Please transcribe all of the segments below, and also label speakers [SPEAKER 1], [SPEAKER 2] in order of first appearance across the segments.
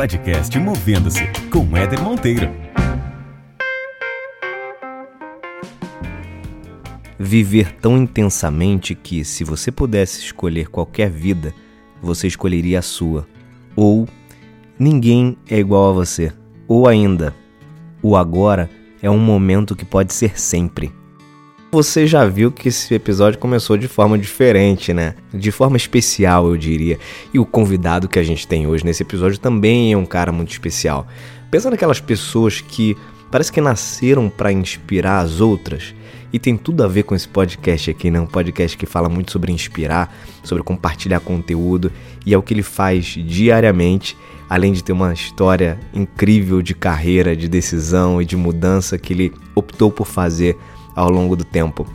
[SPEAKER 1] podcast Movendo-se com Éder Monteiro.
[SPEAKER 2] Viver tão intensamente que, se você pudesse escolher qualquer vida, você escolheria a sua. Ou ninguém é igual a você. Ou ainda, o agora é um momento que pode ser sempre. Você já viu que esse episódio começou de forma diferente, né? De forma especial, eu diria. E o convidado que a gente tem hoje nesse episódio também é um cara muito especial. Pensa naquelas pessoas que parece que nasceram para inspirar as outras. E tem tudo a ver com esse podcast aqui, né? Um podcast que fala muito sobre inspirar, sobre compartilhar conteúdo, e é o que ele faz diariamente, além de ter uma história incrível de carreira, de decisão e de mudança que ele optou por fazer ao longo do tempo.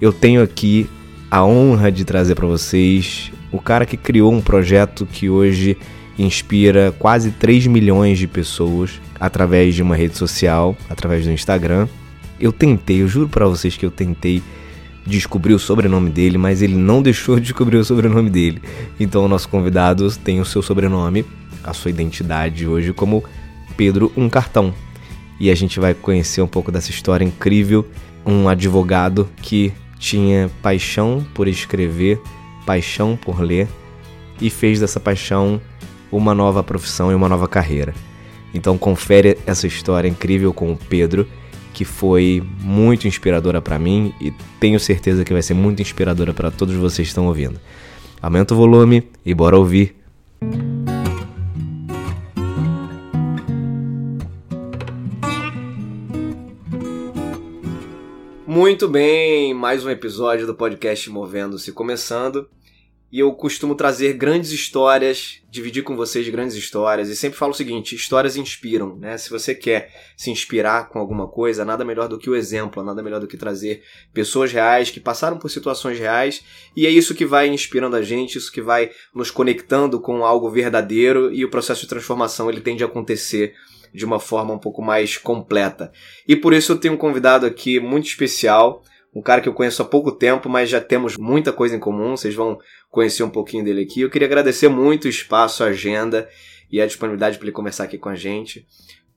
[SPEAKER 2] Eu tenho aqui a honra de trazer para vocês o cara que criou um projeto que hoje inspira quase 3 milhões de pessoas através de uma rede social, através do Instagram. Eu tentei, eu juro para vocês que eu tentei descobrir o sobrenome dele, mas ele não deixou de descobrir o sobrenome dele. Então o nosso convidado tem o seu sobrenome, a sua identidade hoje como Pedro Um Cartão. E a gente vai conhecer um pouco dessa história incrível um advogado que tinha paixão por escrever, paixão por ler e fez dessa paixão uma nova profissão e uma nova carreira. Então confere essa história incrível com o Pedro, que foi muito inspiradora para mim e tenho certeza que vai ser muito inspiradora para todos vocês que estão ouvindo. Aumenta o volume e bora ouvir. Muito bem, mais um episódio do podcast Movendo-se começando. E eu costumo trazer grandes histórias, dividir com vocês grandes histórias. E sempre falo o seguinte: histórias inspiram, né? Se você quer se inspirar com alguma coisa, nada melhor do que o exemplo, nada melhor do que trazer pessoas reais que passaram por situações reais. E é isso que vai inspirando a gente, isso que vai nos conectando com algo verdadeiro. E o processo de transformação ele tende a acontecer de uma forma um pouco mais completa. E por isso eu tenho um convidado aqui muito especial, um cara que eu conheço há pouco tempo, mas já temos muita coisa em comum, vocês vão conhecer um pouquinho dele aqui. Eu queria agradecer muito o espaço, a agenda e a disponibilidade para ele conversar aqui com a gente.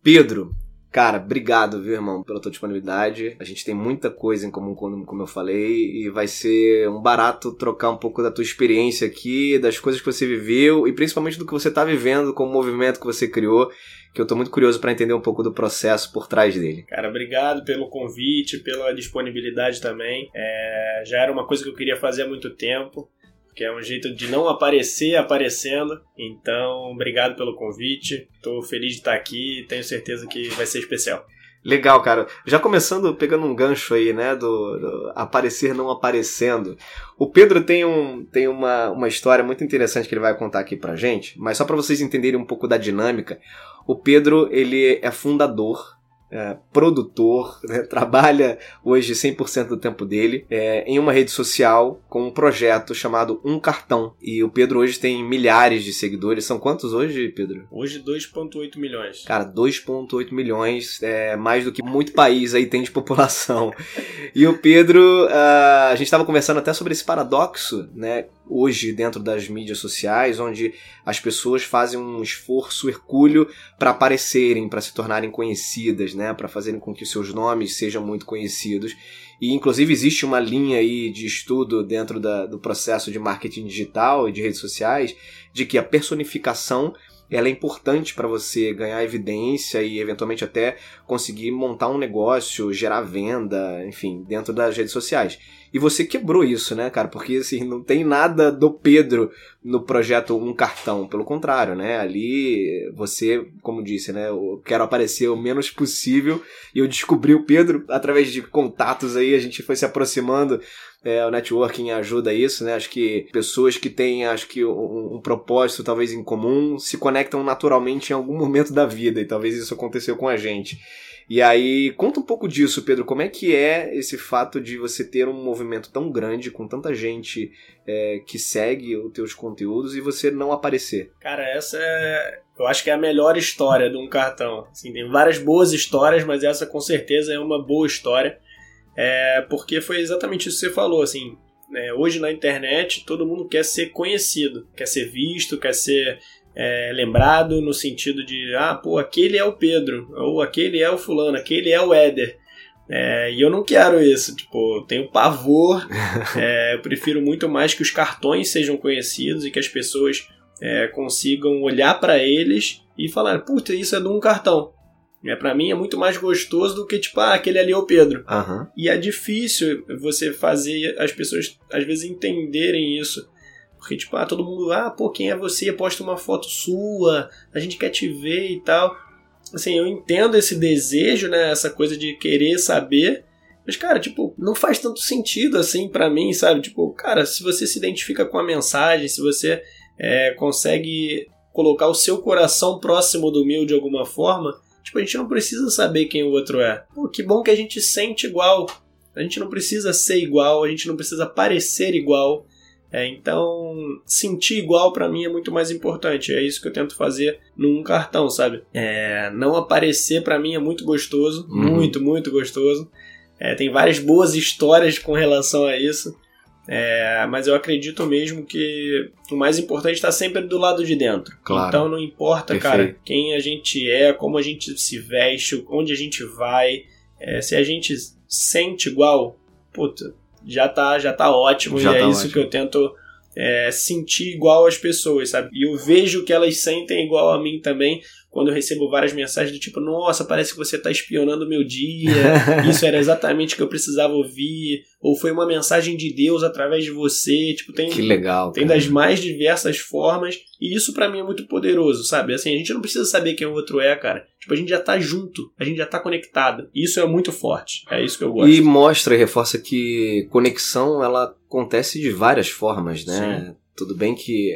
[SPEAKER 2] Pedro, Cara, obrigado, viu, irmão, pela tua disponibilidade. A gente tem muita coisa em comum, como eu falei, e vai ser um barato trocar um pouco da tua experiência aqui, das coisas que você viveu e principalmente do que você está vivendo com o movimento que você criou, que eu estou muito curioso para entender um pouco do processo por trás dele.
[SPEAKER 3] Cara, obrigado pelo convite, pela disponibilidade também. É, já era uma coisa que eu queria fazer há muito tempo que é um jeito de não aparecer aparecendo. Então, obrigado pelo convite. Estou feliz de estar aqui tenho certeza que vai ser especial.
[SPEAKER 2] Legal, cara. Já começando, pegando um gancho aí, né, do, do, aparecer não aparecendo. O Pedro tem, um, tem uma, uma história muito interessante que ele vai contar aqui pra gente, mas só para vocês entenderem um pouco da dinâmica. O Pedro, ele é fundador é, produtor, né, trabalha hoje 100% do tempo dele é, em uma rede social com um projeto chamado Um Cartão. E o Pedro hoje tem milhares de seguidores. São quantos hoje, Pedro?
[SPEAKER 3] Hoje 2,8 milhões.
[SPEAKER 2] Cara, 2,8 milhões, é mais do que muito país aí tem de população. e o Pedro, uh, a gente estava conversando até sobre esse paradoxo, né? Hoje dentro das mídias sociais, onde as pessoas fazem um esforço hercúleo para aparecerem, para se tornarem conhecidas, né, para fazerem com que seus nomes sejam muito conhecidos. E inclusive existe uma linha aí de estudo dentro da, do processo de marketing digital e de redes sociais de que a personificação ela é importante para você ganhar evidência e eventualmente até conseguir montar um negócio, gerar venda, enfim, dentro das redes sociais. E você quebrou isso, né, cara? Porque assim, não tem nada do Pedro no projeto Um Cartão. Pelo contrário, né? Ali você, como disse, né? Eu quero aparecer o menos possível. E eu descobri o Pedro através de contatos aí, a gente foi se aproximando. É, o networking ajuda isso, né? Acho que pessoas que têm, acho que um, um, propósito talvez em comum se conectam naturalmente em algum momento da vida e talvez isso aconteceu com a gente. E aí, conta um pouco disso, Pedro. Como é que é esse fato de você ter um movimento tão grande, com tanta gente é, que segue os teus conteúdos e você não aparecer?
[SPEAKER 3] Cara, essa é. Eu acho que é a melhor história de um cartão. Assim, tem várias boas histórias, mas essa com certeza é uma boa história. É, porque foi exatamente isso que você falou, assim. É, hoje na internet todo mundo quer ser conhecido, quer ser visto, quer ser é, lembrado no sentido de, ah, pô, aquele é o Pedro, ou aquele é o fulano, aquele é o Éder. É, e eu não quero isso, tipo, eu tenho pavor, é, eu prefiro muito mais que os cartões sejam conhecidos e que as pessoas é, consigam olhar para eles e falar, puta, isso é de um cartão. É, para mim é muito mais gostoso do que, tipo, ah, aquele ali é o Pedro.
[SPEAKER 2] Aham.
[SPEAKER 3] E é difícil você fazer as pessoas, às vezes, entenderem isso. Porque, tipo, ah, todo mundo, ah, pô, quem é você? Posta uma foto sua, a gente quer te ver e tal. Assim, eu entendo esse desejo, né? Essa coisa de querer saber. Mas, cara, tipo, não faz tanto sentido assim pra mim, sabe? Tipo, cara, se você se identifica com a mensagem, se você é, consegue colocar o seu coração próximo do meu de alguma forma, tipo, a gente não precisa saber quem o outro é. Pô, que bom que a gente sente igual. A gente não precisa ser igual, a gente não precisa parecer igual. É, então, sentir igual pra mim é muito mais importante. É isso que eu tento fazer num cartão, sabe? É, não aparecer pra mim é muito gostoso,
[SPEAKER 2] Uhum.
[SPEAKER 3] muito, muito gostoso. É, tem várias boas histórias com relação a isso. É, mas eu acredito mesmo que o mais importante está sempre do lado de dentro.
[SPEAKER 2] Claro.
[SPEAKER 3] Então não importa,
[SPEAKER 2] Perfeito.
[SPEAKER 3] cara, quem a gente é, como a gente se veste, onde a gente vai. é, se a gente sente igual, puta, já tá, já tá ótimo.
[SPEAKER 2] Já
[SPEAKER 3] e é
[SPEAKER 2] tá
[SPEAKER 3] isso
[SPEAKER 2] ótimo.
[SPEAKER 3] que eu tento é, sentir igual as pessoas, sabe? E eu vejo que elas sentem igual a mim também. Quando eu recebo várias mensagens do tipo, nossa, parece que você tá espionando o meu dia, isso era exatamente o que eu precisava ouvir, ou foi uma mensagem de Deus através de você, tipo, tem,
[SPEAKER 2] Que legal.
[SPEAKER 3] tem
[SPEAKER 2] cara.
[SPEAKER 3] das mais diversas formas, e isso pra mim é muito poderoso, sabe? Assim, a gente não precisa saber quem o outro é, cara. Tipo, a gente já tá junto, a gente já tá conectado. E isso é muito forte. É isso que eu gosto.
[SPEAKER 2] E mostra e reforça que conexão ela acontece de várias formas, né? Tudo bem que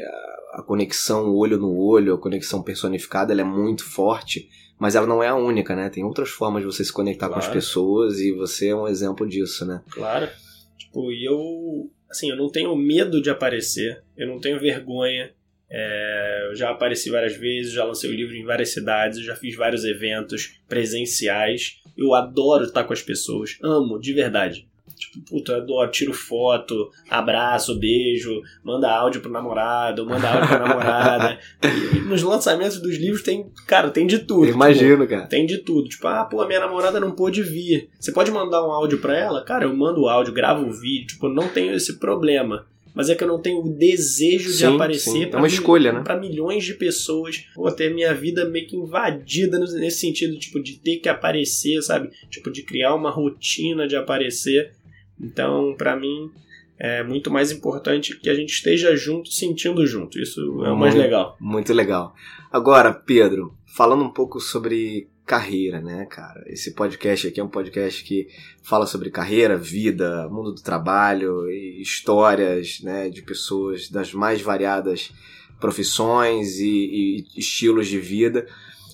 [SPEAKER 2] a- conexão olho no olho, a conexão personificada, ela é muito forte, mas ela não é a única, né? Tem outras formas de você se conectar com as
[SPEAKER 3] Claro.
[SPEAKER 2] pessoas e você é um exemplo disso, né?
[SPEAKER 3] Claro. Tipo, e eu. Assim, eu não tenho medo de aparecer, eu não tenho vergonha. É, eu já apareci várias vezes, já lancei o livro em várias cidades, eu já fiz vários eventos presenciais. Eu adoro estar com as pessoas, amo, de verdade. Tipo, puta, eu adoro, tiro foto, abraço, beijo, manda áudio pro namorado, manda áudio pra namorada. E, e nos lançamentos dos livros tem, cara, tem de tudo.
[SPEAKER 2] Eu
[SPEAKER 3] tipo,
[SPEAKER 2] imagino, cara.
[SPEAKER 3] tem de tudo. Tipo, ah, pô, minha namorada não pôde vir. Você pode mandar um áudio pra ela? Cara, eu mando o áudio, gravo o vídeo. Tipo, não tenho esse problema. Mas é que eu não tenho o desejo de
[SPEAKER 2] Sim,
[SPEAKER 3] aparecer
[SPEAKER 2] sim. É
[SPEAKER 3] mil-
[SPEAKER 2] escolha, né?
[SPEAKER 3] Milhões de pessoas. Pô, ter minha vida meio que invadida nesse sentido, tipo, de ter que aparecer, sabe? Tipo, de criar uma rotina de aparecer. Então, pra mim, é muito mais importante que a gente esteja junto, sentindo junto. Isso é o mais
[SPEAKER 2] Muito-
[SPEAKER 3] legal.
[SPEAKER 2] Muito legal. Agora, Pedro, falando um pouco sobre carreira, né, cara? Esse podcast aqui é um podcast que fala sobre carreira, vida, mundo do trabalho e histórias, né, de pessoas das mais variadas profissões e, e estilos de vida.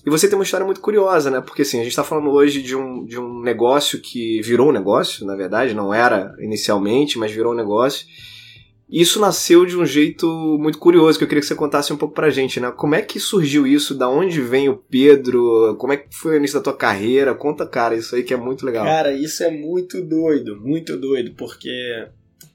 [SPEAKER 2] E você tem uma história muito curiosa, né? Porque assim, a gente está falando hoje de um, de um negócio que virou um negócio, na verdade, não era inicialmente, mas virou um negócio. Isso nasceu de um jeito muito curioso que eu queria que você contasse um pouco pra gente, né? Como é que surgiu isso? Da onde vem o Pedro? Como é que foi o início da tua carreira? Conta, cara, isso aí que é muito legal.
[SPEAKER 3] Cara, isso é muito doido, muito doido, porque.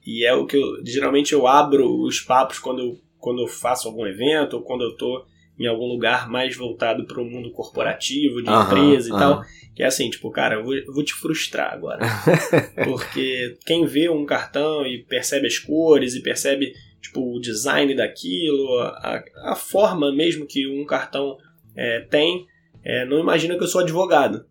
[SPEAKER 3] E é o que eu. Geralmente eu abro os papos quando eu, quando eu faço algum evento ou quando eu tô em algum lugar mais voltado para o mundo corporativo, de
[SPEAKER 2] Aham,
[SPEAKER 3] empresa e tal. Que é assim, tipo, cara, eu vou, eu vou te frustrar agora. Porque quem vê um cartão e percebe as cores e percebe, tipo, o design daquilo, a, a forma mesmo que um cartão é, tem, é, não imagina que eu sou advogado.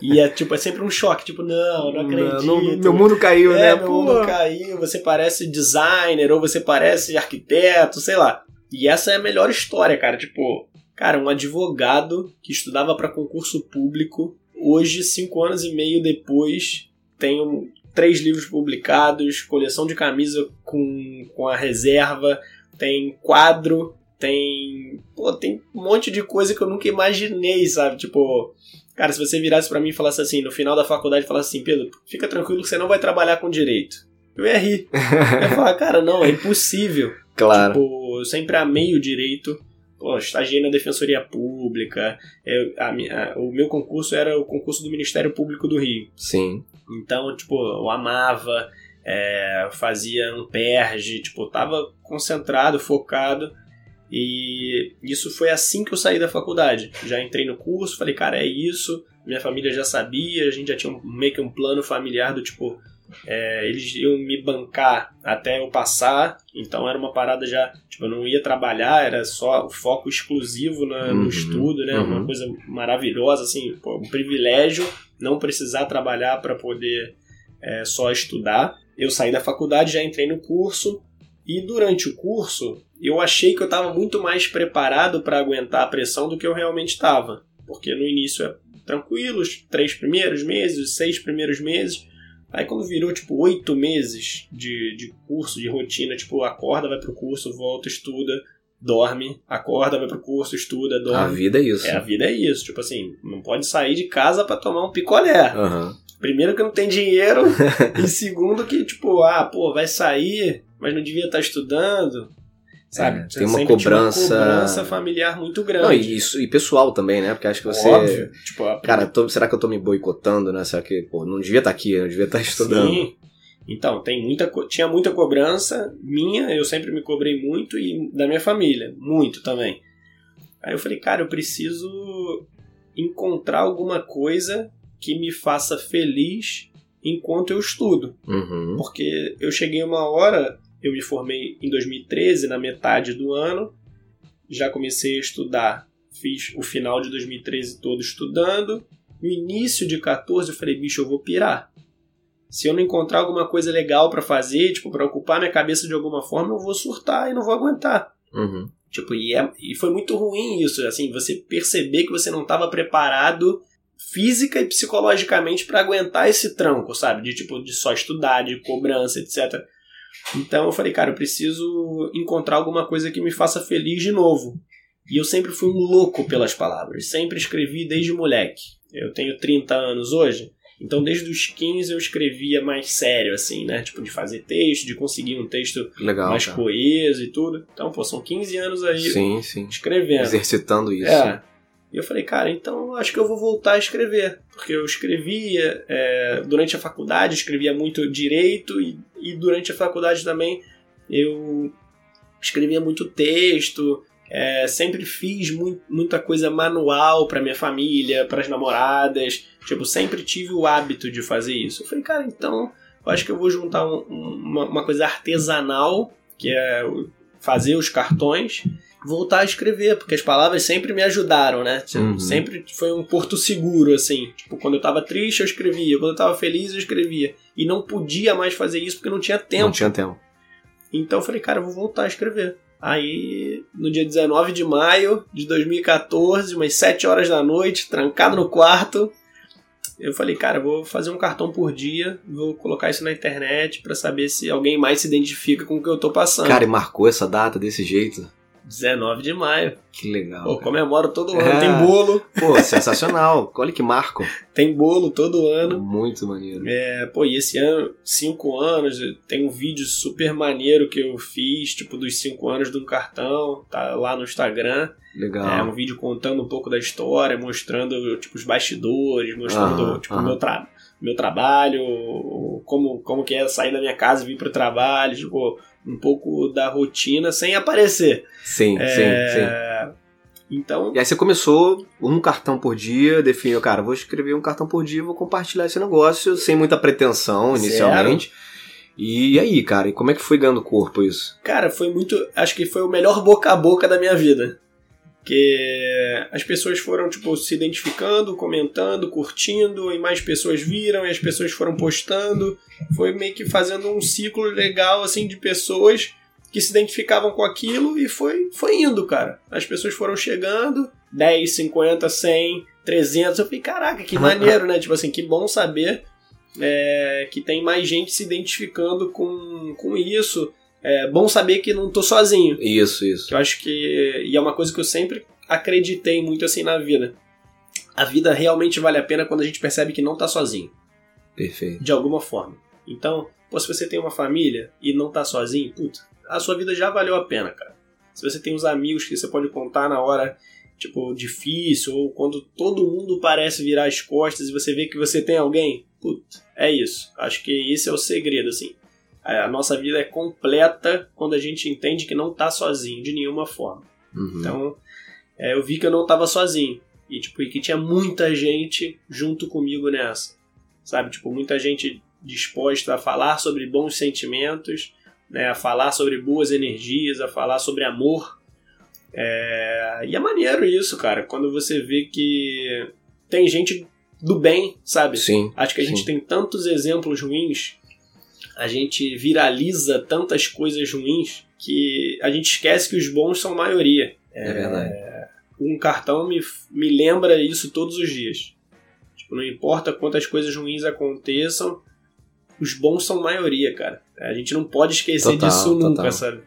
[SPEAKER 3] e é tipo, é sempre um choque, tipo, não, não acredito.
[SPEAKER 2] Não, meu mundo caiu,
[SPEAKER 3] é,
[SPEAKER 2] né?
[SPEAKER 3] meu
[SPEAKER 2] Pô.
[SPEAKER 3] mundo caiu, você parece designer, ou você parece arquiteto, sei lá. E essa é a melhor história, cara. Tipo, cara, um advogado que estudava para concurso público, hoje, cinco anos e meio depois, tem um- três livros publicados, coleção de camisa com, com a reserva, tem quadro, tem. Pô, tem um monte de coisa que eu nunca imaginei, sabe? Tipo. Cara, se você virasse pra mim e falasse assim, no final da faculdade, falasse assim, Pedro, fica tranquilo que você não vai trabalhar com direito. Eu ia rir. Eu ia falar, cara, não, é impossível.
[SPEAKER 2] Claro.
[SPEAKER 3] Tipo, eu sempre amei o direito. Pô, estagiei na Defensoria Pública. Eu- a a- o meu concurso era o concurso do Ministério Público do Rio.
[SPEAKER 2] Sim.
[SPEAKER 3] Então, tipo, eu amava, é, fazia um perge, tipo, tava concentrado, focado. E isso foi assim que eu saí da faculdade. Já entrei no curso, falei, cara, é isso. Minha família já sabia, a gente já tinha um, meio que um plano familiar do tipo, é, eles iam me bancar até eu passar, então era uma parada já, tipo, eu não ia trabalhar, era só o foco exclusivo na,
[SPEAKER 2] Uhum,
[SPEAKER 3] no estudo, né?
[SPEAKER 2] uhum.
[SPEAKER 3] Uma coisa maravilhosa, assim, pô, um privilégio não precisar trabalhar para poder é, só estudar. Eu saí da faculdade, já entrei no curso, e durante o curso eu achei que eu estava muito mais preparado para aguentar a pressão do que eu realmente estava. Porque no início é tranquilo, os três primeiros meses, os seis primeiros meses. Aí quando virou, tipo, oito meses de, de curso, de rotina, tipo, acorda, vai pro curso, volta, estuda, dorme, acorda, vai pro curso, estuda,
[SPEAKER 2] A
[SPEAKER 3] dorme.
[SPEAKER 2] vida é isso.
[SPEAKER 3] É, a vida é isso. Tipo assim, não pode sair de casa para tomar um picolé.
[SPEAKER 2] Aham.
[SPEAKER 3] Primeiro que não tem dinheiro, e segundo que, tipo, ah, pô, vai sair, mas não devia estar estudando. Sabe?
[SPEAKER 2] É, tem uma
[SPEAKER 3] Sempre tinha
[SPEAKER 2] cobrança-
[SPEAKER 3] cobrança familiar muito grande.
[SPEAKER 2] Não, e, isso, e pessoal também, né? Porque acho que você.
[SPEAKER 3] Óbvio. Tipo, a
[SPEAKER 2] Cara, tô- será que eu tô me boicotando, né? Será que, pô, não devia estar aqui, não devia estar estudando.
[SPEAKER 3] Sim. Então, tem muita, tinha muita cobrança minha, eu sempre me cobrei muito, e da minha família, muito também. Aí eu falei, cara, eu preciso encontrar alguma coisa que me faça feliz enquanto eu estudo.
[SPEAKER 2] Uhum.
[SPEAKER 3] Porque eu cheguei uma hora, eu me formei em 2013, na metade do ano, já comecei a estudar, fiz o final de 2013 todo estudando. No início de 14 eu falei, bicho, eu vou pirar. Se eu não encontrar alguma coisa legal pra fazer, tipo, pra ocupar minha cabeça de alguma forma, eu vou surtar e não vou aguentar.
[SPEAKER 2] Uhum.
[SPEAKER 3] Tipo, e, é- e foi muito ruim isso, assim, você perceber que você não estava preparado física e psicologicamente para aguentar esse tranco, sabe? De tipo, de só estudar, de cobrança, etc. Então eu falei, cara, eu preciso encontrar alguma coisa que me faça feliz de novo. E eu sempre fui um louco pelas palavras, sempre escrevi desde moleque. Eu tenho 30 anos hoje, então desde os 15 eu escrevia mais sério, assim, né? Tipo, de fazer texto, de conseguir um texto
[SPEAKER 2] Legal.
[SPEAKER 3] mais
[SPEAKER 2] cara.
[SPEAKER 3] coeso e tudo. Então, pô, são 15 anos aí
[SPEAKER 2] Sim, sim.
[SPEAKER 3] escrevendo.
[SPEAKER 2] Exercitando isso.
[SPEAKER 3] É. E eu falei, cara, então acho que eu vou voltar a escrever. Porque eu escrevia é, durante a faculdade, escrevia muito direito, e, e durante a faculdade também eu escrevia muito texto. é, sempre fiz mu- muita coisa manual para minha família, para as namoradas. Tipo, sempre tive o hábito de fazer isso. Eu falei, cara, então eu acho que eu vou juntar um- um- uma, uma coisa artesanal, que é fazer os cartões, voltar a escrever, porque as palavras sempre me ajudaram, né?
[SPEAKER 2] Uhum.
[SPEAKER 3] Sempre foi um porto seguro, assim. Tipo, quando eu tava triste, eu escrevia. Quando eu tava feliz, eu escrevia. E não podia mais fazer isso porque não tinha tempo.
[SPEAKER 2] Não tinha tempo.
[SPEAKER 3] Então eu falei, cara, eu vou voltar a escrever. Aí, no dia 19 de maio de 2014, umas 7 horas da noite, trancado no quarto, eu falei, cara, vou fazer um cartão por dia, vou colocar isso na internet pra saber se alguém mais se identifica com o que eu tô passando.
[SPEAKER 2] Cara, e marcou essa data desse jeito?
[SPEAKER 3] 19 de maio.
[SPEAKER 2] Que legal.
[SPEAKER 3] Pô, comemoro todo ano.
[SPEAKER 2] É.
[SPEAKER 3] Tem bolo,
[SPEAKER 2] Pô, sensacional. Olha que marco.
[SPEAKER 3] tem bolo todo ano.
[SPEAKER 2] Muito maneiro.
[SPEAKER 3] É, pô, e esse ano, cinco anos, tem um vídeo super maneiro que eu fiz, tipo, dos cinco anos de um cartão, tá lá no Instagram. É
[SPEAKER 2] Legal.
[SPEAKER 3] um vídeo contando um pouco da história, mostrando, tipo, os bastidores, mostrando,
[SPEAKER 2] Aham,
[SPEAKER 3] tipo, o
[SPEAKER 2] aham.
[SPEAKER 3] meu, tra meu trabalho, como, como que é sair da minha casa e vir pro trabalho, tipo, um pouco da rotina sem aparecer.
[SPEAKER 2] Sim,
[SPEAKER 3] É,
[SPEAKER 2] sim, sim.
[SPEAKER 3] Então,
[SPEAKER 2] E aí você começou um cartão por dia, definiu, cara, vou escrever um cartão por dia, vou compartilhar esse negócio sem muita pretensão
[SPEAKER 3] Zero.
[SPEAKER 2] inicialmente. E aí, cara, e como é que foi ganhando corpo isso?
[SPEAKER 3] Cara, foi muito. Acho que foi o melhor boca a boca da minha vida. Que as pessoas foram, tipo, se identificando, comentando, curtindo, e mais pessoas viram, e as pessoas foram postando. Foi meio que fazendo um ciclo legal, assim, de pessoas que se identificavam com aquilo e foi, foi indo, cara. As pessoas foram chegando, 10, 50, 100, 300. Eu falei, caraca, que maneiro, né? Tipo assim, que bom saber é, que tem mais gente se identificando com, com isso. É bom saber que não tô sozinho.
[SPEAKER 2] Isso, isso.
[SPEAKER 3] Eu acho que. E é uma coisa que eu sempre acreditei muito assim na vida. A vida realmente vale a pena quando a gente percebe que não tá sozinho,
[SPEAKER 2] Perfeito.
[SPEAKER 3] de alguma forma. Então, pô, se você tem uma família e não tá sozinho, puta, a sua vida já valeu a pena, cara. Se você tem uns amigos que você pode contar na hora, tipo, difícil, ou quando todo mundo parece virar as costas e você vê que você tem alguém, puta, é isso. Acho que esse é o segredo, assim. A nossa vida é completa quando a gente entende que não tá sozinho, de nenhuma forma.
[SPEAKER 2] Uhum.
[SPEAKER 3] Então, é, eu vi que eu não tava sozinho. E, tipo, e que tinha muita gente junto comigo nessa. Sabe? Tipo, muita gente disposta a falar sobre bons sentimentos, né? A falar sobre boas energias, a falar sobre amor. É... E é maneiro isso, cara. Quando você vê que tem gente do bem, sabe?
[SPEAKER 2] Sim.
[SPEAKER 3] Acho que a gente
[SPEAKER 2] sim.
[SPEAKER 3] tem tantos exemplos ruins, a gente viraliza tantas coisas ruins que a gente esquece que os bons são maioria.
[SPEAKER 2] É verdade.
[SPEAKER 3] Um cartão me, me lembra isso todos os dias. Tipo, não importa quantas coisas ruins aconteçam, os bons são maioria, cara. A gente não pode esquecer
[SPEAKER 2] Total,
[SPEAKER 3] disso nunca,
[SPEAKER 2] total.
[SPEAKER 3] sabe?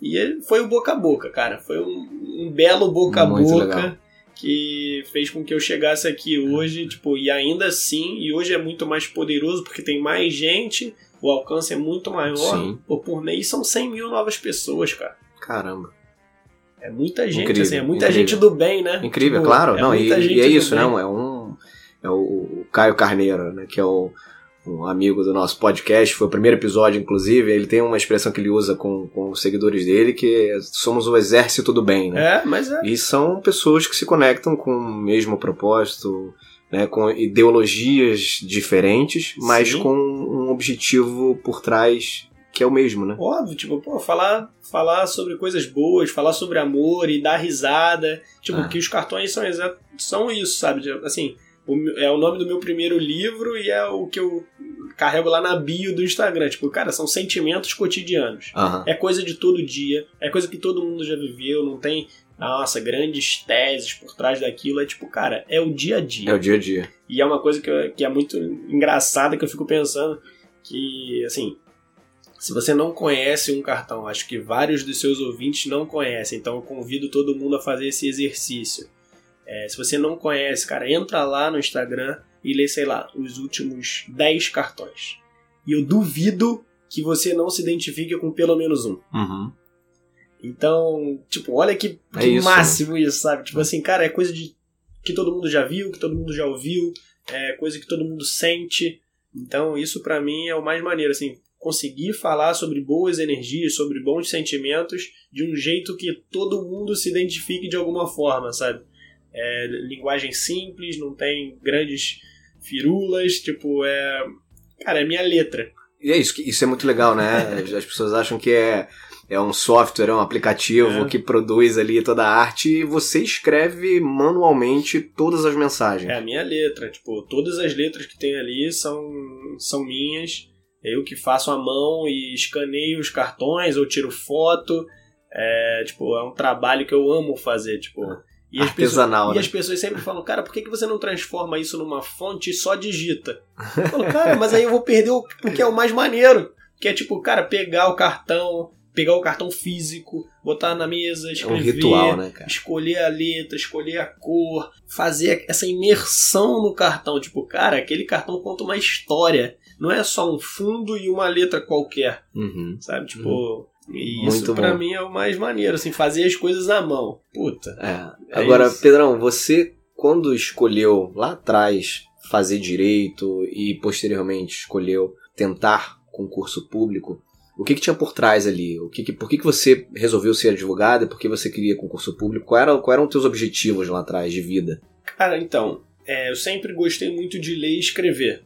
[SPEAKER 3] E foi o boca a boca, cara. Foi um, um belo boca a
[SPEAKER 2] Muito
[SPEAKER 3] boca
[SPEAKER 2] legal.
[SPEAKER 3] que fez com que eu chegasse aqui hoje, tipo, e ainda assim, e hoje é muito mais poderoso porque tem mais gente, o alcance é muito maior.
[SPEAKER 2] Sim.
[SPEAKER 3] Pô, por mês são 100 mil novas pessoas, cara.
[SPEAKER 2] Caramba.
[SPEAKER 3] É muita gente,
[SPEAKER 2] Incrível,
[SPEAKER 3] assim, é muita
[SPEAKER 2] incrível.
[SPEAKER 3] gente do bem, né?
[SPEAKER 2] Incrível,
[SPEAKER 3] Tipo,
[SPEAKER 2] claro.
[SPEAKER 3] é
[SPEAKER 2] não, e, e é isso, não. É um. É o, o Caio Carneiro, né? Que é o, um amigo do nosso podcast. Foi o primeiro episódio, inclusive. Ele tem uma expressão que ele usa com, com os seguidores dele, que é, somos o exército do bem, né?
[SPEAKER 3] É, mas é.
[SPEAKER 2] E são pessoas que se conectam com o mesmo propósito, né, com ideologias diferentes, mas
[SPEAKER 3] Sim.
[SPEAKER 2] com um objetivo por trás que é o mesmo, né?
[SPEAKER 3] Óbvio, tipo, pô, falar, falar sobre coisas boas, falar sobre amor e dar risada. Tipo,
[SPEAKER 2] Ah.
[SPEAKER 3] que os cartões são, são isso, sabe? Assim, o é o nome do meu primeiro livro e é o que eu carrego lá na bio do Instagram. Tipo, cara, são sentimentos cotidianos. É coisa de todo dia, é coisa que todo mundo já viveu, não tem, nossa, grandes teses por trás daquilo. É tipo, cara, é o dia a dia.
[SPEAKER 2] É o dia a dia.
[SPEAKER 3] E é uma coisa que, eu- que é muito engraçada que eu fico pensando que, assim, se você não conhece um cartão, acho que vários dos seus ouvintes não conhecem, então eu convido todo mundo a fazer esse exercício. É, se você não conhece, cara, entra lá no Instagram e lê, sei lá, os últimos 10 cartões. E eu duvido que você não se identifique com pelo menos um.
[SPEAKER 2] Uhum.
[SPEAKER 3] Então, tipo, olha que,
[SPEAKER 2] É
[SPEAKER 3] que
[SPEAKER 2] isso.
[SPEAKER 3] máximo isso, sabe? Tipo assim, cara, é coisa de que todo mundo já viu, que todo mundo já ouviu, é coisa que todo mundo sente. Então, isso pra mim é o mais maneiro, assim, conseguir falar sobre boas energias, sobre bons sentimentos de um jeito que todo mundo se identifique de alguma forma, sabe? É, linguagem simples, não tem grandes firulas, tipo, é. Cara, é minha letra.
[SPEAKER 2] E é isso, isso é muito legal, né? As pessoas acham que é, é um software, é um aplicativo
[SPEAKER 3] É.
[SPEAKER 2] que produz ali toda a arte e você escreve manualmente todas as mensagens.
[SPEAKER 3] É a minha letra, tipo, todas as letras que tem ali são, são minhas. Eu que faço à mão e escaneio os cartões ou tiro foto. É, tipo, é um trabalho que eu amo fazer, tipo. E as, pessoas,
[SPEAKER 2] Artesanal,
[SPEAKER 3] e
[SPEAKER 2] né?
[SPEAKER 3] as pessoas sempre falam, cara, por que, que você não transforma isso numa fonte e só digita? Eu falo, cara, mas aí eu vou perder o, o que é o mais maneiro. Que é tipo, cara, pegar o cartão, pegar o cartão físico, botar na mesa,
[SPEAKER 2] É um
[SPEAKER 3] escrever
[SPEAKER 2] ritual, né, cara?
[SPEAKER 3] escolher a letra, escolher a cor, fazer essa imersão no cartão. Tipo, cara, aquele cartão conta uma história. Não é só um fundo e uma letra qualquer,
[SPEAKER 2] Uhum.
[SPEAKER 3] sabe? Tipo, e
[SPEAKER 2] Muito
[SPEAKER 3] isso pra
[SPEAKER 2] bom.
[SPEAKER 3] mim é o mais maneiro, assim, fazer as coisas à mão. Puta.
[SPEAKER 2] É.
[SPEAKER 3] É
[SPEAKER 2] Agora,
[SPEAKER 3] isso.
[SPEAKER 2] Pedrão, você quando escolheu lá atrás fazer direito e posteriormente escolheu tentar concurso público, o que, que tinha por trás ali? O que que- por que, que você resolveu ser advogado e por que você queria concurso público? Qual era, qual eram os teus objetivos lá atrás de vida?
[SPEAKER 3] Cara, então, é, eu sempre gostei muito de ler e escrever.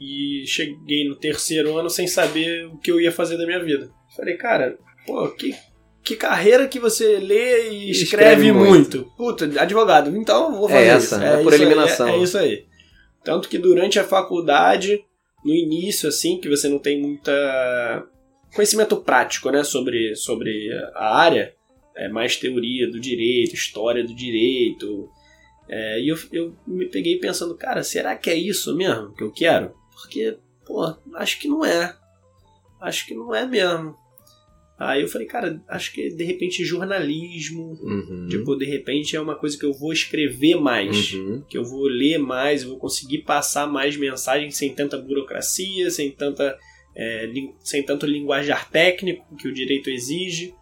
[SPEAKER 3] E cheguei no terceiro ano sem saber o que eu ia fazer da minha vida. Falei, cara, pô, que, que carreira que você lê e escreve,
[SPEAKER 2] Escreve
[SPEAKER 3] muito.
[SPEAKER 2] muito.
[SPEAKER 3] Puta, advogado, então eu vou
[SPEAKER 2] É
[SPEAKER 3] fazer
[SPEAKER 2] essa,
[SPEAKER 3] isso.
[SPEAKER 2] é por
[SPEAKER 3] isso aí,
[SPEAKER 2] eliminação.
[SPEAKER 3] é, é isso aí. Tanto que durante a faculdade, no início, assim, que você não tem muita conhecimento prático, né, sobre, sobre a área, é mais teoria do direito, história do direito, é, e eu, eu me peguei pensando, cara, será que é isso mesmo que eu quero? Porque, pô, acho que não é. Acho que não é mesmo. Aí eu falei, cara, acho que de repente jornalismo,
[SPEAKER 2] Uhum.
[SPEAKER 3] tipo, de repente é uma coisa que eu vou escrever mais,
[SPEAKER 2] Uhum.
[SPEAKER 3] que eu vou ler mais, eu vou conseguir passar mais mensagens sem tanta burocracia, sem tanta é, sem tanto linguajar técnico que o direito exige.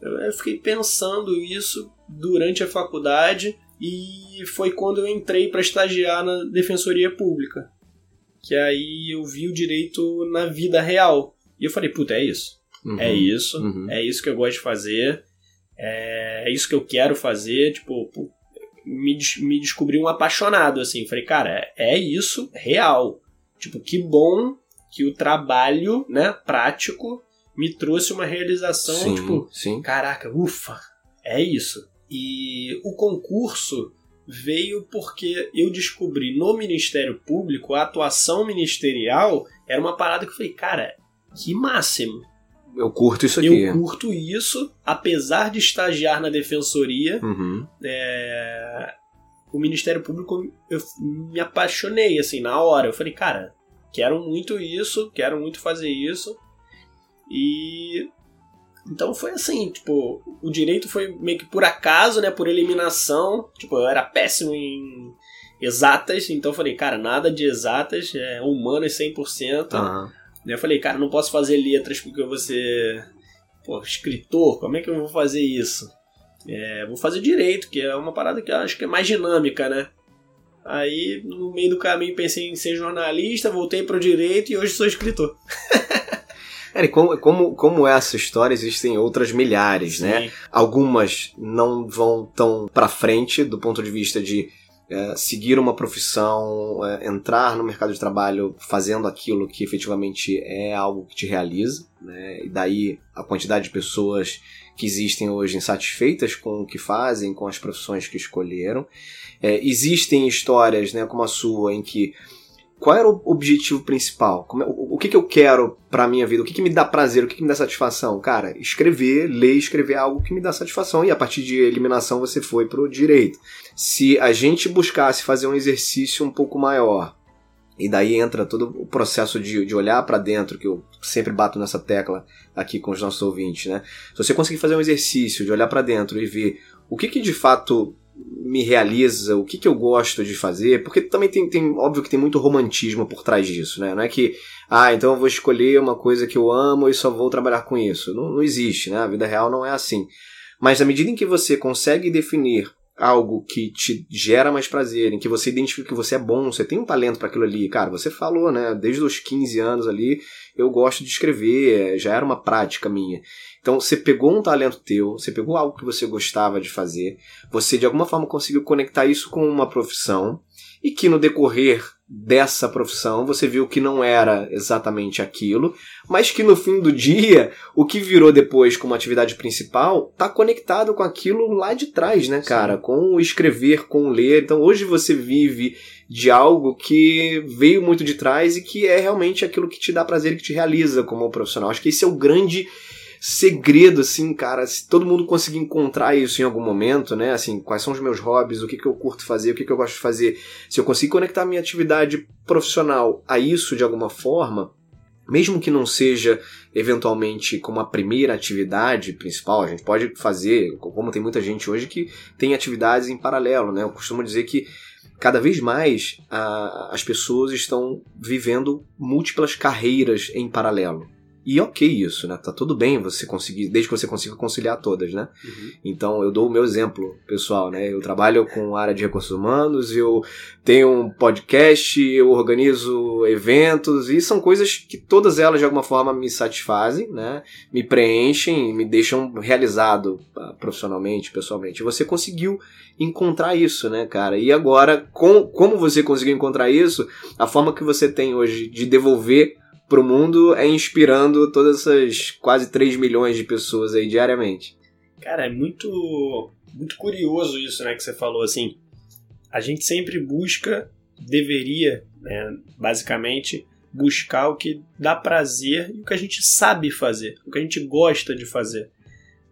[SPEAKER 3] Eu, fiquei pensando isso durante a faculdade e foi quando eu entrei para estagiar na Defensoria Pública. Que aí eu vi o direito na vida real. E eu falei, puta, é isso.
[SPEAKER 2] Uhum.
[SPEAKER 3] É isso.
[SPEAKER 2] Uhum.
[SPEAKER 3] É isso que eu gosto de fazer. é, é isso que eu quero fazer, tipo, me, me descobri um apaixonado, assim. Falei, cara, é isso, real. Tipo, que bom que o trabalho, né, prático, me trouxe uma realização,
[SPEAKER 2] Sim,
[SPEAKER 3] tipo,
[SPEAKER 2] sim.
[SPEAKER 3] caraca, ufa, é isso. E o concurso veio porque eu descobri no Ministério Público a atuação ministerial era uma parada que eu falei, cara, que máximo.
[SPEAKER 2] Eu curto isso aqui.
[SPEAKER 3] Eu curto isso, apesar de estagiar na defensoria,
[SPEAKER 2] Uhum.
[SPEAKER 3] é, o Ministério Público eu me apaixonei assim na hora. Eu falei, cara, quero muito isso, quero muito fazer isso. E então foi assim, tipo, o direito foi meio que por acaso, né, por eliminação. Tipo, eu era péssimo em exatas, então eu falei, cara, nada de exatas, é humanas 100%.
[SPEAKER 2] Aham.
[SPEAKER 3] Daí eu falei, cara, não posso fazer letras porque eu vou ser pô, escritor, como é que eu vou fazer isso? É, vou fazer direito, que é uma parada que eu acho que é mais dinâmica, né? Aí, no meio do caminho, pensei em ser jornalista, voltei pro direito e hoje sou escritor.
[SPEAKER 2] É, e como, como, como essa história, existem outras milhares, né?
[SPEAKER 3] Sim.
[SPEAKER 2] Algumas não vão tão pra frente do ponto de vista de é, seguir uma profissão, é, entrar no mercado de trabalho fazendo aquilo que efetivamente é algo que te realiza, né? E daí a quantidade de pessoas que existem hoje insatisfeitas com o que fazem, com as profissões que escolheram. É, existem histórias, né, como a sua, em que qual era o objetivo principal? Como é- o, o que, que eu quero pra minha vida? O que, que me dá prazer? O que, que me dá satisfação? Cara, escrever, ler, escrever é algo que me dá satisfação. E a partir de eliminação você foi pro direito. Se a gente buscasse fazer um exercício um pouco maior, e daí entra todo o processo de, de olhar pra dentro, que eu sempre bato nessa tecla aqui com os nossos ouvintes, né? Se você conseguir fazer um exercício de olhar pra dentro e ver o que, que de fato me realiza, o que, que eu gosto de fazer, porque também tem, tem, óbvio que tem muito romantismo por trás disso, né? Não é que, ah, então eu vou escolher uma coisa que eu amo e só vou trabalhar com isso. Não, não existe, né? A vida real não é assim. Mas na medida em que você consegue definir algo que te gera mais prazer, em que você identifica que você é bom, você tem um talento para aquilo ali, cara, você falou, né? Desde os 15 anos ali, eu gosto de escrever, já era uma prática minha. Então você pegou um talento teu, você pegou algo que você gostava de fazer, você de alguma forma conseguiu conectar isso com uma profissão e que no decorrer dessa profissão você viu que não era exatamente aquilo, mas que no fim do dia o que virou depois como atividade principal tá conectado com aquilo lá de trás, né, cara? Com o escrever, com o ler. Então hoje você vive de algo que veio muito de trás e que é realmente aquilo que te dá prazer e que te realiza como profissional. Acho que esse é o grande segredo, assim, cara, se todo mundo conseguir encontrar isso em algum momento, né, assim, quais são os meus hobbies, o que, que eu curto fazer, o que, que eu gosto de fazer, se eu conseguir conectar minha atividade profissional a isso de alguma forma, mesmo que não seja eventualmente como a primeira atividade principal, a gente pode fazer, como tem muita gente hoje que tem atividades em paralelo, né, eu costumo dizer que cada vez mais a, as pessoas estão vivendo múltiplas carreiras em paralelo. E ok isso, né? Tá tudo bem você conseguir, desde que você consiga conciliar todas, né?
[SPEAKER 3] Uhum.
[SPEAKER 2] Então eu dou o meu exemplo pessoal, né? Eu trabalho com área de recursos humanos, eu tenho um podcast, eu organizo eventos e são coisas que todas elas de alguma forma me satisfazem, né? Me preenchem, me deixam realizado ah, profissionalmente, pessoalmente. Você conseguiu encontrar isso, né, cara? E agora, com, como você conseguiu encontrar isso, a forma que você tem hoje de devolver pro mundo é inspirando todas essas quase 3 milhões de pessoas aí diariamente.
[SPEAKER 3] Cara, é muito, muito curioso isso, né, que você falou, assim, a gente sempre busca, deveria, né, basicamente, buscar o que dá prazer e o que a gente sabe fazer, o que a gente gosta de fazer.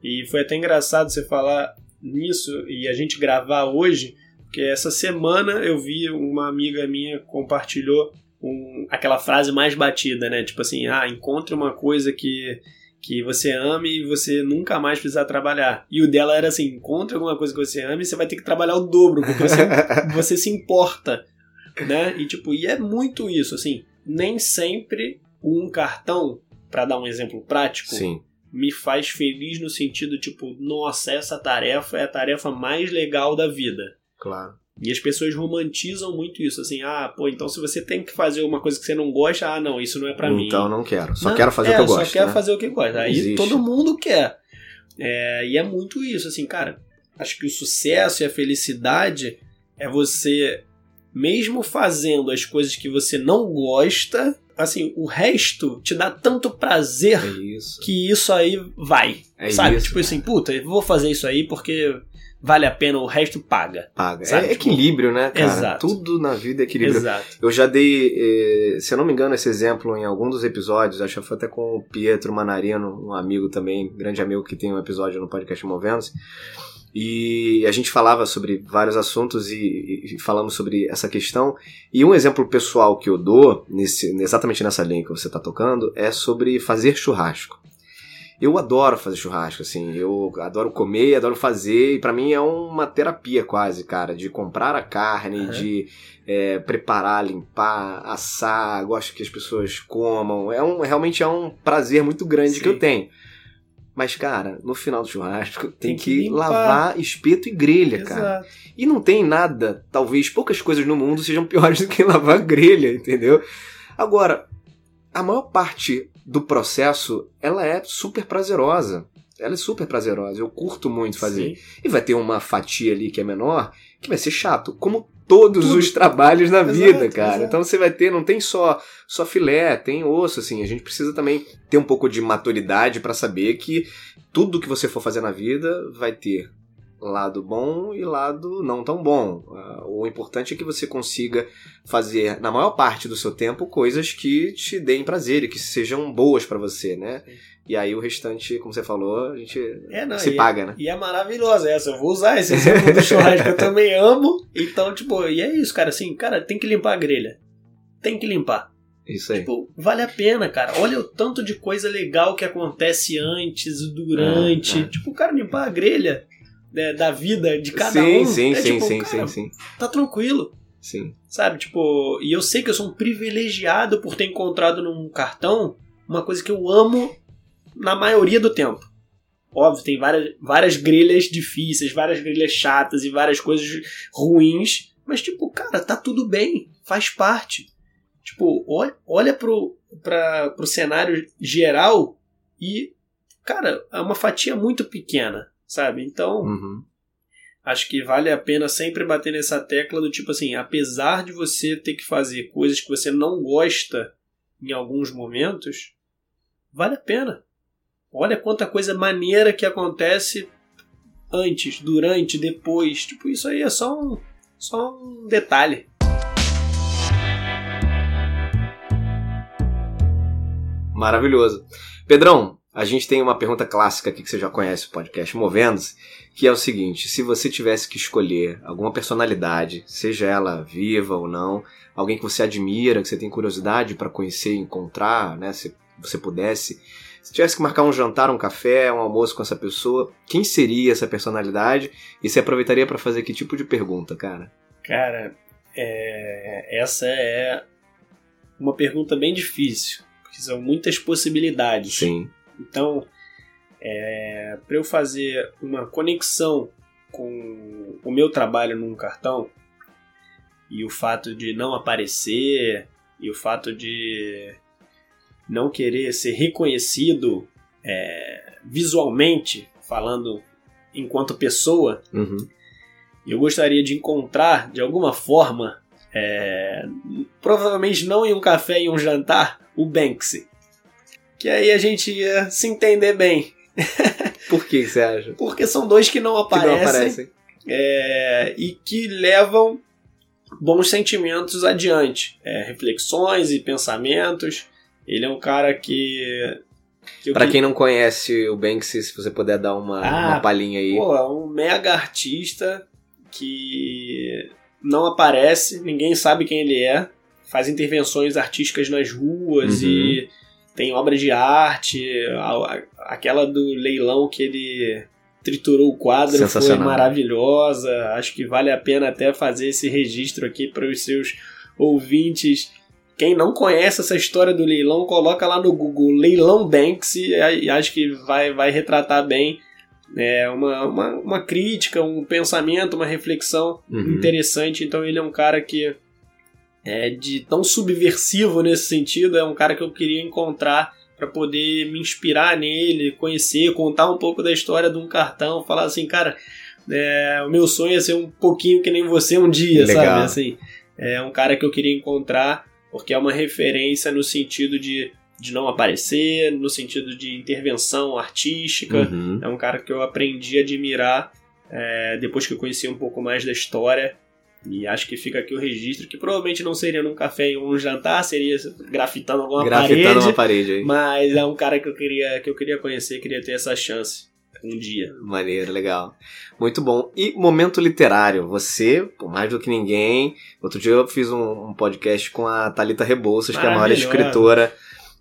[SPEAKER 3] E foi até engraçado você falar nisso e a gente gravar hoje, porque essa semana eu vi uma amiga minha compartilhou um, aquela frase mais batida, né? Tipo assim, ah, encontre uma coisa que, que você ame e você nunca mais precisar trabalhar. E o dela era assim, encontre alguma coisa que você ame e você vai ter que trabalhar o dobro, porque você, você se importa, né? E tipo, e é muito isso, assim, nem sempre um cartão, para dar um exemplo prático,
[SPEAKER 2] Sim.
[SPEAKER 3] me faz feliz no sentido tipo, nossa, essa tarefa é a tarefa mais legal da vida.
[SPEAKER 2] Claro.
[SPEAKER 3] E as pessoas romantizam muito isso, assim, ah, pô, então se você tem que fazer uma coisa que você não gosta, ah, não, isso não é pra mim.
[SPEAKER 2] Então não quero. Só
[SPEAKER 3] Não,
[SPEAKER 2] quero fazer
[SPEAKER 3] é,
[SPEAKER 2] o que eu gosto.
[SPEAKER 3] Só quero
[SPEAKER 2] né?
[SPEAKER 3] fazer o que gosta. Aí
[SPEAKER 2] Existe.
[SPEAKER 3] todo mundo quer. É, e é muito isso, assim, cara. Acho que o sucesso e a felicidade é você, mesmo fazendo as coisas que você não gosta, assim, o resto te dá tanto prazer
[SPEAKER 2] É isso.
[SPEAKER 3] que isso aí vai.
[SPEAKER 2] É
[SPEAKER 3] sabe?
[SPEAKER 2] isso.
[SPEAKER 3] Tipo assim, puta, eu vou fazer isso aí porque vale a pena, o resto paga.
[SPEAKER 2] Paga.
[SPEAKER 3] Sabe,
[SPEAKER 2] é
[SPEAKER 3] tipo,
[SPEAKER 2] equilíbrio, né, cara?
[SPEAKER 3] exato.
[SPEAKER 2] Tudo na vida é equilíbrio.
[SPEAKER 3] Exato.
[SPEAKER 2] Eu já dei, eh, se eu não me engano, esse exemplo em algum dos episódios, acho que foi até com o Pietro Manarino, um amigo também, grande amigo que tem um episódio no podcast Movendo-se. E a gente falava sobre vários assuntos e, e falamos sobre essa questão. E um exemplo pessoal que eu dou, nesse, exatamente nessa linha que você está tocando, é sobre fazer churrasco. Eu adoro fazer churrasco, assim, eu adoro comer, adoro fazer, e pra mim é uma terapia quase, cara, de comprar a carne,
[SPEAKER 3] Uhum.
[SPEAKER 2] de é, preparar, limpar, assar, gosto que as pessoas comam, é um, realmente é um prazer muito grande
[SPEAKER 3] Sim.
[SPEAKER 2] que eu tenho. Mas, cara, no final do churrasco tem,
[SPEAKER 3] Tem que
[SPEAKER 2] que, lavar espeto e grelha, cara.
[SPEAKER 3] Exato.
[SPEAKER 2] E não tem nada, talvez poucas coisas no mundo sejam piores do que lavar grelha, entendeu? Agora, a maior parte do processo, ela é super prazerosa. Ela é super prazerosa. Eu curto muito fazer.
[SPEAKER 3] Sim.
[SPEAKER 2] E vai ter uma fatia ali que é menor, que vai ser chato, como todos
[SPEAKER 3] Tudo.
[SPEAKER 2] os trabalhos na
[SPEAKER 3] Exato,
[SPEAKER 2] vida, cara.
[SPEAKER 3] exato.
[SPEAKER 2] Então você vai ter, não tem só só filé, tem osso, assim. A gente precisa também ter um pouco de maturidade pra saber que tudo que você for fazer na vida vai ter lado bom e lado não tão bom. Ah, O importante é que você consiga fazer, na maior parte do seu tempo, coisas que te deem prazer e que sejam boas pra você, né? E aí o restante, como você falou, a gente
[SPEAKER 3] É, não,
[SPEAKER 2] se
[SPEAKER 3] e,
[SPEAKER 2] paga, né?
[SPEAKER 3] E é maravilhosa essa. Eu vou usar esse exemplo do churrasco. Eu também amo. Então, tipo, e é isso, cara. Assim, cara, tem que limpar a grelha. Tem que limpar.
[SPEAKER 2] Isso aí.
[SPEAKER 3] Tipo, vale a pena, cara. Olha o tanto de coisa legal que acontece antes e durante.
[SPEAKER 2] É, é.
[SPEAKER 3] Tipo, cara, limpar a grelha né, da vida de cada
[SPEAKER 2] sim,
[SPEAKER 3] um.
[SPEAKER 2] sim,
[SPEAKER 3] é,
[SPEAKER 2] sim,
[SPEAKER 3] tipo,
[SPEAKER 2] sim,
[SPEAKER 3] cara,
[SPEAKER 2] sim, sim,
[SPEAKER 3] Tá tranquilo.
[SPEAKER 2] sim.
[SPEAKER 3] Sabe? Tipo, e eu sei que eu sou um privilegiado por ter encontrado num cartão uma coisa que eu amo na maioria do tempo. Óbvio, tem várias, várias grelhas difíceis, várias grelhas chatas e várias coisas ruins. Mas, tipo, cara, tá tudo bem. Faz parte. Tipo, olha, olha pro, pra, pro cenário geral e, cara, é uma fatia muito pequena, sabe? Então,
[SPEAKER 2] Uhum.
[SPEAKER 3] acho que vale a pena sempre bater nessa tecla do tipo assim, apesar de você ter que fazer coisas que você não gosta em alguns momentos, vale a pena. Olha quanta coisa maneira que acontece antes, durante, depois. Tipo, isso aí é só um, só um detalhe.
[SPEAKER 2] Maravilhoso. Pedrão, a gente tem uma pergunta clássica aqui que você já conhece o podcast Movendo-se, que é o seguinte: se você tivesse que escolher alguma personalidade, seja ela viva ou não, alguém que você admira, que você tem curiosidade para conhecer e encontrar, né, se você pudesse, se tivesse que marcar um jantar, um café, um almoço com essa pessoa, quem seria essa personalidade? E você aproveitaria para fazer que tipo de pergunta, cara?
[SPEAKER 3] Cara, é, essa é uma pergunta bem difícil, porque são muitas possibilidades.
[SPEAKER 2] Sim.
[SPEAKER 3] Então, é, para eu fazer uma conexão com o meu trabalho num cartão e o fato de não aparecer e o fato de não querer ser reconhecido é, visualmente, falando enquanto pessoa,
[SPEAKER 2] Uhum.
[SPEAKER 3] eu gostaria de encontrar de alguma forma, é, provavelmente não em um café e um jantar, o Banksy. Que aí a gente ia se entender bem.
[SPEAKER 2] Por que você acha?
[SPEAKER 3] Porque são dois que não
[SPEAKER 2] Que
[SPEAKER 3] aparecem,
[SPEAKER 2] não aparecem.
[SPEAKER 3] é, e que levam bons sentimentos adiante. É, reflexões e pensamentos. Ele é um cara que. que
[SPEAKER 2] Pra
[SPEAKER 3] que-
[SPEAKER 2] quem não conhece o Banksy, se você puder dar uma,
[SPEAKER 3] Ah,
[SPEAKER 2] uma palhinha aí.
[SPEAKER 3] Pô, é um mega artista que não aparece, ninguém sabe quem ele é, faz intervenções artísticas nas ruas
[SPEAKER 2] Uhum.
[SPEAKER 3] e tem obras de arte, aquela do leilão que ele triturou o quadro foi maravilhosa. Acho que vale a pena até fazer esse registro aqui para os seus ouvintes. Quem não conhece essa história do leilão, coloca lá no Google Leilão Banksy e acho que vai, vai retratar bem é, uma, uma, uma crítica, um pensamento, uma reflexão
[SPEAKER 2] Uhum.
[SPEAKER 3] interessante. Então ele é um cara que é de tão subversivo nesse sentido, é um cara que eu queria encontrar para poder me inspirar nele, conhecer, contar um pouco da história de um cartão, falar assim, cara, é, o meu sonho é ser um pouquinho que nem você um dia,
[SPEAKER 2] Legal.
[SPEAKER 3] sabe? Assim, é um cara que eu queria encontrar porque é uma referência no sentido de, de não aparecer, no sentido de intervenção artística.
[SPEAKER 2] Uhum.
[SPEAKER 3] É um cara que eu aprendi a admirar é, depois que eu conheci um pouco mais da história. E acho que fica aqui o registro, que provavelmente não seria num café ou um jantar, seria grafitando alguma
[SPEAKER 2] Grafitando
[SPEAKER 3] parede.
[SPEAKER 2] uma parede aí.
[SPEAKER 3] Mas é um cara que eu queria, que eu queria conhecer, queria ter essa chance um dia.
[SPEAKER 2] Maneiro, legal. Muito bom. E momento literário, você, por mais do que ninguém. Outro dia eu fiz um, um podcast com a Thalita Rebouças, que é a maior escritora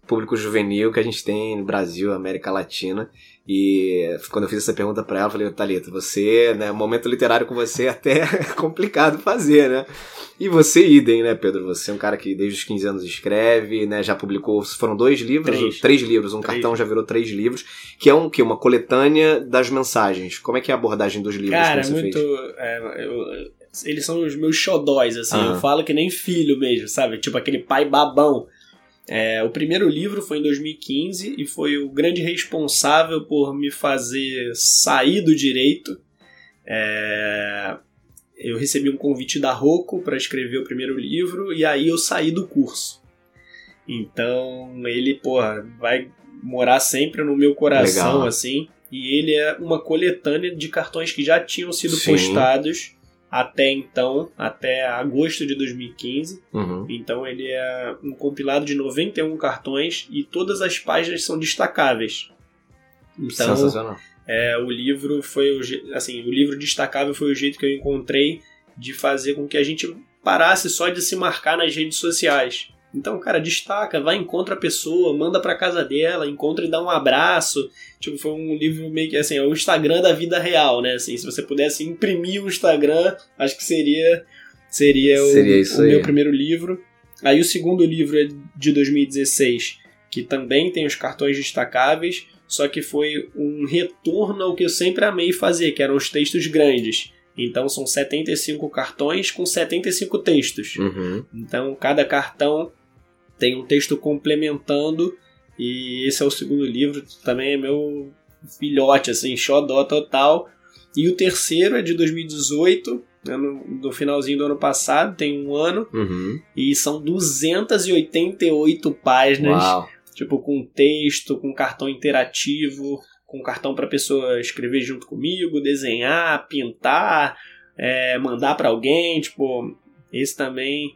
[SPEAKER 2] público juvenil que a gente tem no Brasil, América Latina. E quando eu fiz essa pergunta pra ela, eu falei, Thalita, você, né, momento literário com você é até complicado fazer, né? E você, idem, né, Pedro? Você é um cara que desde os 15 anos escreve, né? Já publicou, foram dois livros?
[SPEAKER 3] Três.
[SPEAKER 2] livros, um
[SPEAKER 3] Três.
[SPEAKER 2] cartão já virou três livros, que é um que Uma coletânea das mensagens. Como é que é a abordagem dos livros
[SPEAKER 3] Cara,
[SPEAKER 2] que você
[SPEAKER 3] muito.
[SPEAKER 2] fez?
[SPEAKER 3] é, eu- eles são os meus xodóis, assim.
[SPEAKER 2] Aham.
[SPEAKER 3] Eu falo que nem filho mesmo, sabe? Tipo aquele pai babão. É, o primeiro livro foi em 2015 e foi o grande responsável por me fazer sair do direito. É, eu recebi um convite da Rocco para escrever o primeiro livro e aí eu saí do curso. Então ele, porra, vai morar sempre no meu coração,
[SPEAKER 2] Legal.
[SPEAKER 3] assim. E ele é uma coletânea de cartões que já tinham sido
[SPEAKER 2] Sim.
[SPEAKER 3] postados até então, até agosto de 2015.
[SPEAKER 2] Uhum.
[SPEAKER 3] Então ele é um compilado de 91 cartões e todas as páginas são destacáveis. Então,
[SPEAKER 2] Sensacional.
[SPEAKER 3] é, o livro foi o assim, o livro destacável foi o jeito que eu encontrei de fazer com que a gente parasse só de se marcar nas redes sociais. Então, cara, destaca, vai encontra a pessoa, manda pra casa dela, encontra e dá um abraço. Tipo, foi um livro meio que assim, é o Instagram da vida real, né? Assim, se você pudesse imprimir um Instagram, acho que seria seria, o,
[SPEAKER 2] Seria
[SPEAKER 3] o meu primeiro livro. Aí o segundo livro é de 2016, que também tem os cartões destacáveis, só que foi um retorno ao que eu sempre amei fazer, que eram os textos grandes. Então são 75 cartões com 75 textos.
[SPEAKER 2] Uhum.
[SPEAKER 3] Então cada cartão tem um texto complementando e esse é o segundo livro, também é meu filhote, assim, xodó total. E o terceiro é de 2018, né, no, no finalzinho do ano passado, tem um ano,
[SPEAKER 2] Uhum.
[SPEAKER 3] e são 288 páginas
[SPEAKER 2] Uau.
[SPEAKER 3] tipo com texto, com cartão interativo, com cartão para pessoa escrever junto comigo, desenhar, pintar, é, mandar para alguém, tipo, esse também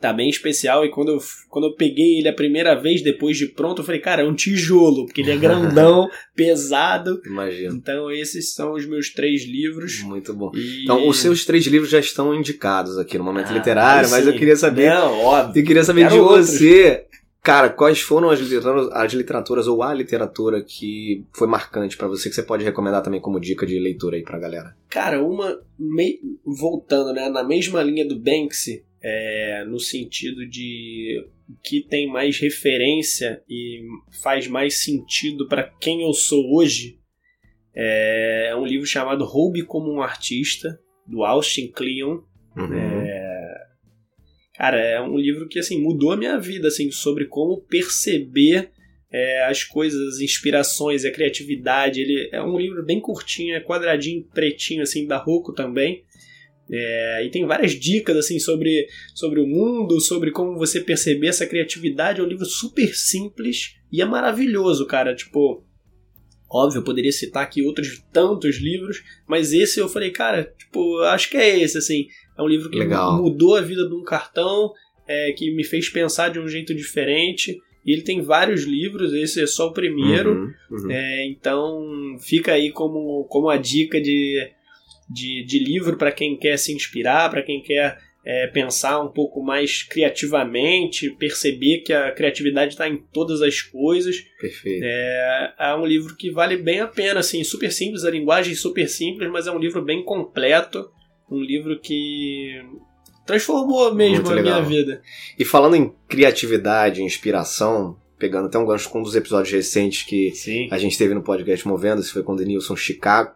[SPEAKER 3] tá bem especial e quando eu, quando eu peguei ele a primeira vez depois de pronto, eu falei, cara, é um tijolo, porque ele é grandão, pesado.
[SPEAKER 2] Imagino.
[SPEAKER 3] Então esses são os meus três livros.
[SPEAKER 2] Muito bom.
[SPEAKER 3] E...
[SPEAKER 2] Então, os seus três livros já estão indicados aqui no Momento
[SPEAKER 3] Ah,
[SPEAKER 2] Literário, mas
[SPEAKER 3] sim.
[SPEAKER 2] eu queria saber
[SPEAKER 3] Não, óbvio.
[SPEAKER 2] Eu queria saber de
[SPEAKER 3] outros.
[SPEAKER 2] você, cara, quais foram as literaturas, as literaturas ou a literatura que foi marcante pra você, que você pode recomendar também como dica de leitura aí pra galera?
[SPEAKER 3] Cara, uma. mei- voltando, né? Na mesma linha do Banksy, é, no sentido de que tem mais referência e faz mais sentido para quem eu sou hoje, é um livro chamado Roube como um Artista, do Austin Kleon.
[SPEAKER 2] Uhum.
[SPEAKER 3] Cara, é um livro que assim mudou a minha vida, assim, sobre como perceber é, as coisas, as inspirações, a criatividade. Ele é um livro bem curtinho, é quadradinho, pretinho, assim, da Roku também. É, e tem várias dicas assim sobre, sobre o mundo, sobre como você perceber essa criatividade. É um livro super simples e é maravilhoso, cara. Tipo, óbvio, eu poderia citar aqui outros tantos livros, mas esse eu falei, cara, tipo, acho que é esse, assim. É um livro que
[SPEAKER 2] Legal.
[SPEAKER 3] mudou a vida de um cartão, é, que me fez pensar de um jeito diferente. E ele tem vários livros, esse é só o primeiro.
[SPEAKER 2] Uhum, uhum.
[SPEAKER 3] É, então fica aí como, como a dica de, de, de livro para quem quer se inspirar, para quem quer é, pensar um pouco mais criativamente, perceber que a criatividade está em todas as coisas.
[SPEAKER 2] Perfeito.
[SPEAKER 3] É, é um livro que vale bem a pena, assim, super simples, a linguagem é super simples, mas é um livro bem completo, um livro que transformou mesmo
[SPEAKER 2] Muito
[SPEAKER 3] a
[SPEAKER 2] legal.
[SPEAKER 3] minha vida.
[SPEAKER 2] E falando em criatividade, inspiração, pegando até um gancho com um dos episódios recentes que
[SPEAKER 3] Sim.
[SPEAKER 2] a gente teve no podcast Movendo, esse foi com o Denilson Chicago.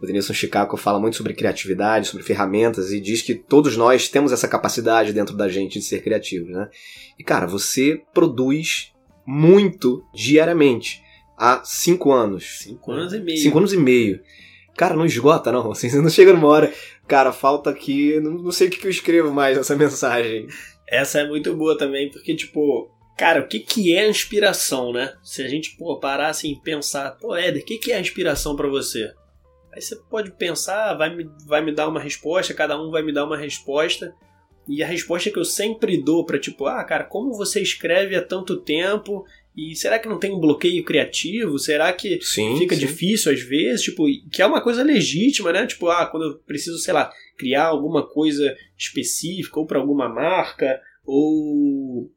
[SPEAKER 2] O Denilson Chicago fala muito sobre criatividade, sobre ferramentas e diz que todos nós temos essa capacidade dentro da gente de ser criativos, né? E cara, você produz muito diariamente há cinco anos.
[SPEAKER 3] Cinco anos e meio.
[SPEAKER 2] Cinco anos e meio. Cara, não esgota, não. Assim, você não chega numa hora. Cara, falta aqui. Não, não sei o que, eu escrevo mais nessa mensagem.
[SPEAKER 3] Essa é muito boa também, porque, tipo, cara, o que, que é inspiração, né? Se a gente pô, parar assim e pensar, pô, Éder, o que, que é inspiração para você? Aí você pode pensar, vai me, vai me dar uma resposta, cada um vai me dar uma resposta. E a resposta que eu sempre dou para tipo, ah, cara, como você escreve há tanto tempo? E será que não tem um bloqueio criativo? Será que
[SPEAKER 2] Sim,
[SPEAKER 3] fica
[SPEAKER 2] sim.
[SPEAKER 3] difícil às vezes? Tipo, que é uma coisa legítima, né? Tipo, ah, quando eu preciso, sei lá, criar alguma coisa específica ou para alguma marca ou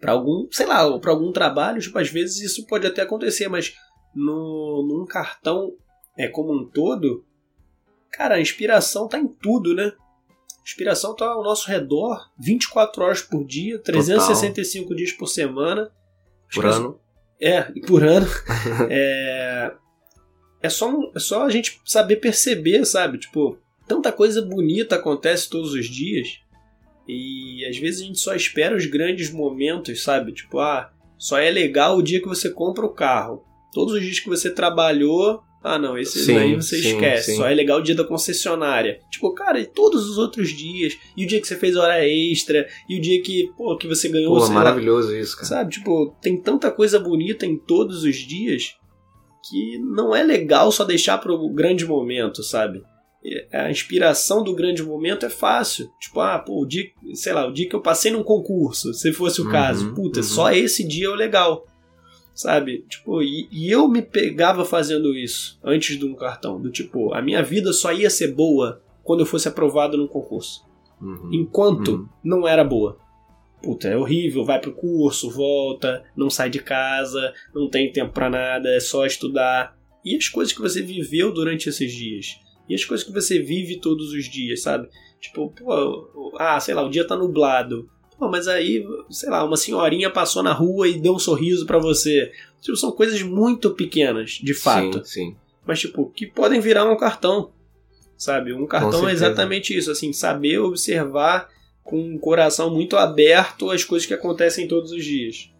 [SPEAKER 3] para algum, sei lá, para algum trabalho, tipo, às vezes isso pode até acontecer, mas no, num cartão é como um todo, cara, a inspiração tá em tudo, né? A inspiração tá ao nosso redor 24 horas por dia, 365 dias por semana.
[SPEAKER 2] Por
[SPEAKER 3] é-
[SPEAKER 2] ano.
[SPEAKER 3] É, e por ano. é, é, só, é só a gente saber perceber, sabe? Tipo, tanta coisa bonita acontece todos os dias. E às vezes a gente só espera os grandes momentos, sabe? Tipo, ah, só é legal o dia que você compra o carro. Todos os dias que você trabalhou, ah não, esse
[SPEAKER 2] Sim,
[SPEAKER 3] daí você
[SPEAKER 2] sim,
[SPEAKER 3] esquece.
[SPEAKER 2] sim.
[SPEAKER 3] Só é legal o dia da concessionária. Tipo, cara, e todos os outros dias? E o dia que você fez hora extra? E o dia que, pô, que você ganhou,
[SPEAKER 2] Pô,
[SPEAKER 3] sei lá,
[SPEAKER 2] maravilhoso isso, cara.
[SPEAKER 3] Sabe, tipo, tem tanta coisa bonita em todos os dias que não é legal só deixar pro grande momento, sabe? A inspiração do grande momento é fácil. Tipo, ah, pô, o dia, sei lá, o dia que eu passei num concurso, se fosse o
[SPEAKER 2] Uhum,
[SPEAKER 3] caso, puta,
[SPEAKER 2] uhum.
[SPEAKER 3] só esse dia é o legal. Sabe? Tipo, e, e eu me pegava fazendo isso antes de um cartão. Do tipo, a minha vida só ia ser boa quando eu fosse aprovado num concurso
[SPEAKER 2] Uhum.
[SPEAKER 3] enquanto
[SPEAKER 2] Hum.
[SPEAKER 3] não era boa. Puta, é horrível, vai pro curso, volta, não sai de casa, não tem tempo pra nada, é só estudar. E as coisas que você viveu durante esses dias? E as coisas que você vive todos os dias, sabe? Tipo, pô, ah, sei lá, o dia tá nublado. Pô, mas aí, sei lá, uma senhorinha passou na rua e deu um sorriso pra você. Tipo, são coisas muito pequenas, de fato
[SPEAKER 2] Sim, sim.
[SPEAKER 3] mas tipo, que podem virar um cartão. Sabe? Um cartão é exatamente isso, assim, saber observar com o coração muito aberto as coisas que acontecem todos os dias.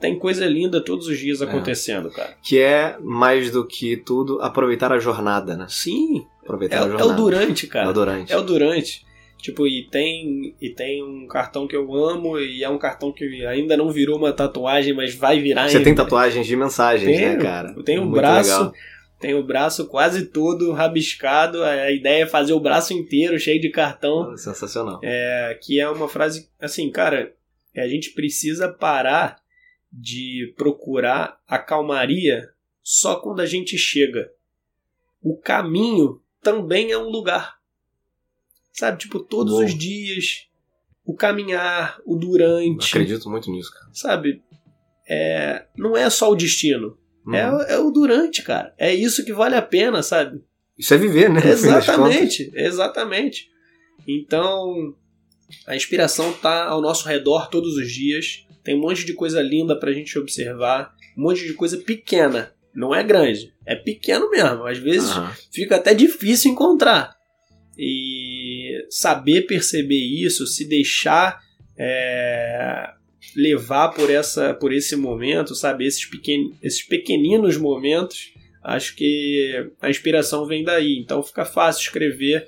[SPEAKER 3] Tem coisa linda todos os dias acontecendo, cara.
[SPEAKER 2] Que é, mais do que tudo, aproveitar a jornada, né?
[SPEAKER 3] Sim, é,
[SPEAKER 2] Aproveitar a
[SPEAKER 3] é o
[SPEAKER 2] jornada.
[SPEAKER 3] durante, cara.
[SPEAKER 2] É o durante.
[SPEAKER 3] É o durante. Tipo, e tem, e tem um cartão que eu amo, e é um cartão que ainda não virou uma tatuagem, mas vai virar
[SPEAKER 2] Você
[SPEAKER 3] ainda.
[SPEAKER 2] tem tatuagens de mensagens,
[SPEAKER 3] Tenho.
[SPEAKER 2] né, cara?
[SPEAKER 3] Eu tenho o
[SPEAKER 2] Muito
[SPEAKER 3] braço,
[SPEAKER 2] legal.
[SPEAKER 3] tenho o braço quase todo rabiscado. A ideia é fazer o braço inteiro cheio de cartão.
[SPEAKER 2] Sensacional.
[SPEAKER 3] É, que é uma frase assim, cara, a gente precisa parar de procurar a calmaria só quando a gente chega. O caminho também é um lugar. Sabe, tipo, todos
[SPEAKER 2] Boa.
[SPEAKER 3] os dias, o caminhar, o durante,
[SPEAKER 2] Acredito muito nisso, cara.
[SPEAKER 3] sabe? É, não é só o destino.
[SPEAKER 2] Uhum.
[SPEAKER 3] É, é o durante, cara. É isso que vale a pena, sabe?
[SPEAKER 2] Isso é viver, né?
[SPEAKER 3] Exatamente, exatamente. Então, a inspiração tá ao nosso redor todos os dias. Tem um monte de coisa linda pra gente observar, um monte de coisa pequena. Não é grande, é pequeno mesmo. Às vezes
[SPEAKER 2] Aham.
[SPEAKER 3] fica até difícil encontrar. E saber perceber isso, se deixar é, levar por, essa, por esse momento, sabe? Esses, pequen, esses pequeninos momentos, acho que a inspiração vem daí. Então fica fácil escrever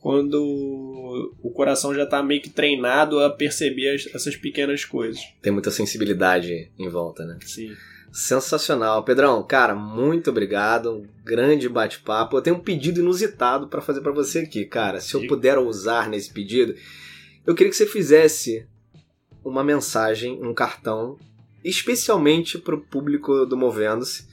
[SPEAKER 3] quando o coração já está meio que treinado a perceber as- essas pequenas coisas.
[SPEAKER 2] Tem muita sensibilidade em volta, né?
[SPEAKER 3] Sim.
[SPEAKER 2] Sensacional. Pedrão, cara, muito obrigado. Um grande bate-papo. Eu tenho um pedido inusitado pra fazer pra você aqui, cara. Se eu puder ousar nesse pedido, eu queria que você fizesse uma mensagem, um cartão, especialmente pro público do Movendo-se.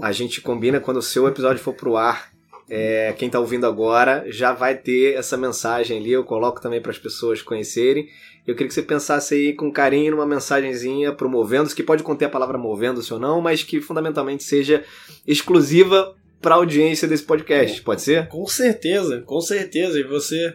[SPEAKER 2] A gente combina quando o seu episódio for pro ar. é, quem tá ouvindo agora já vai ter essa mensagem ali. Eu coloco também para as pessoas conhecerem. Eu queria que você pensasse aí com carinho numa mensagenzinha pro Movendo-se, que pode conter a palavra Movendo-se ou não, mas que fundamentalmente seja exclusiva para a audiência desse podcast. Pode ser?
[SPEAKER 3] Com certeza, com certeza. E você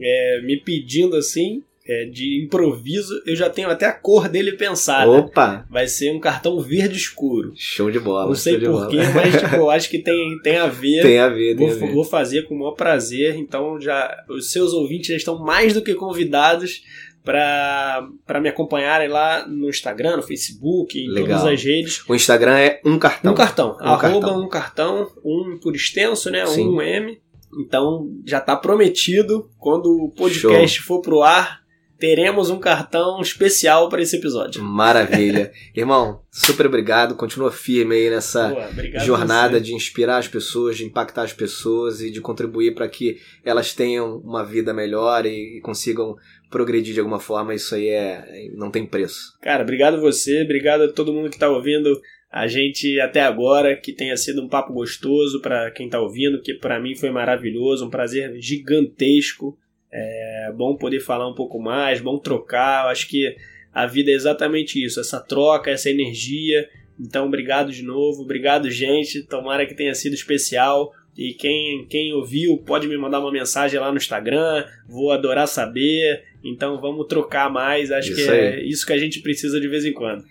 [SPEAKER 3] é, me pedindo assim, é, de improviso, eu já tenho até a cor dele pensada.
[SPEAKER 2] Opa!
[SPEAKER 3] Vai ser um cartão verde escuro.
[SPEAKER 2] Show de bola.
[SPEAKER 3] Não sei porquê, mas tipo, eu acho que tem, tem a ver.
[SPEAKER 2] Tem a ver, tem
[SPEAKER 3] Vou,
[SPEAKER 2] a ver.
[SPEAKER 3] vou fazer com o maior prazer. Então, já os seus ouvintes já estão mais do que convidados para me acompanharem lá no Instagram, no Facebook, em
[SPEAKER 2] Legal.
[SPEAKER 3] todas as redes.
[SPEAKER 2] O Instagram é um cartão.
[SPEAKER 3] Um cartão.
[SPEAKER 2] Um
[SPEAKER 3] arroba
[SPEAKER 2] cartão.
[SPEAKER 3] um cartão, um por extenso, né?
[SPEAKER 2] Sim.
[SPEAKER 3] Um M. Então já tá prometido. Quando o podcast for pro ar, teremos um cartão especial para esse episódio.
[SPEAKER 2] Maravilha. Irmão, super obrigado. Continua firme aí nessa
[SPEAKER 3] Boa,
[SPEAKER 2] jornada de inspirar as pessoas, de impactar as pessoas e de contribuir para que elas tenham uma vida melhor e consigam progredir de alguma forma. Isso aí é não tem preço.
[SPEAKER 3] Cara, obrigado você, obrigado a todo mundo que tá ouvindo a gente até agora, que tenha sido um papo gostoso para quem tá ouvindo, que para mim foi maravilhoso, um prazer gigantesco. É bom poder falar um pouco mais, bom trocar. Eu acho que a vida é exatamente isso, essa troca, essa energia. Então, obrigado de novo, obrigado, gente. Tomara que tenha sido especial. E quem, quem ouviu pode me mandar uma mensagem lá no Instagram. Vou adorar saber. Então vamos trocar mais. Acho
[SPEAKER 2] Isso
[SPEAKER 3] que é
[SPEAKER 2] aí.
[SPEAKER 3] isso que a gente precisa de vez em quando.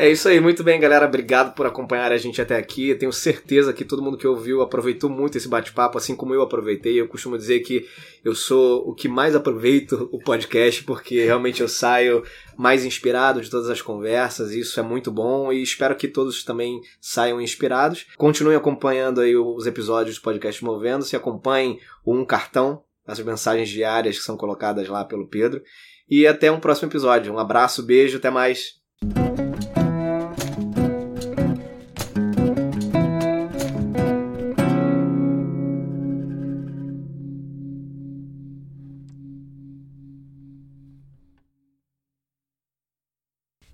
[SPEAKER 2] É isso aí, muito bem, galera. Obrigado por acompanhar a gente até aqui. Eu tenho certeza que todo mundo que ouviu aproveitou muito esse bate-papo, assim como eu aproveitei. Eu costumo dizer que eu sou o que mais aproveito o podcast, porque realmente eu saio mais inspirado de todas as conversas. Isso é muito bom e espero que todos também saiam inspirados. Continuem acompanhando aí os episódios do podcast Movendo-se. Acompanhem o Um Cartão, as mensagens diárias que são colocadas lá pelo Pedro. E até um próximo episódio. Um abraço, beijo, até mais.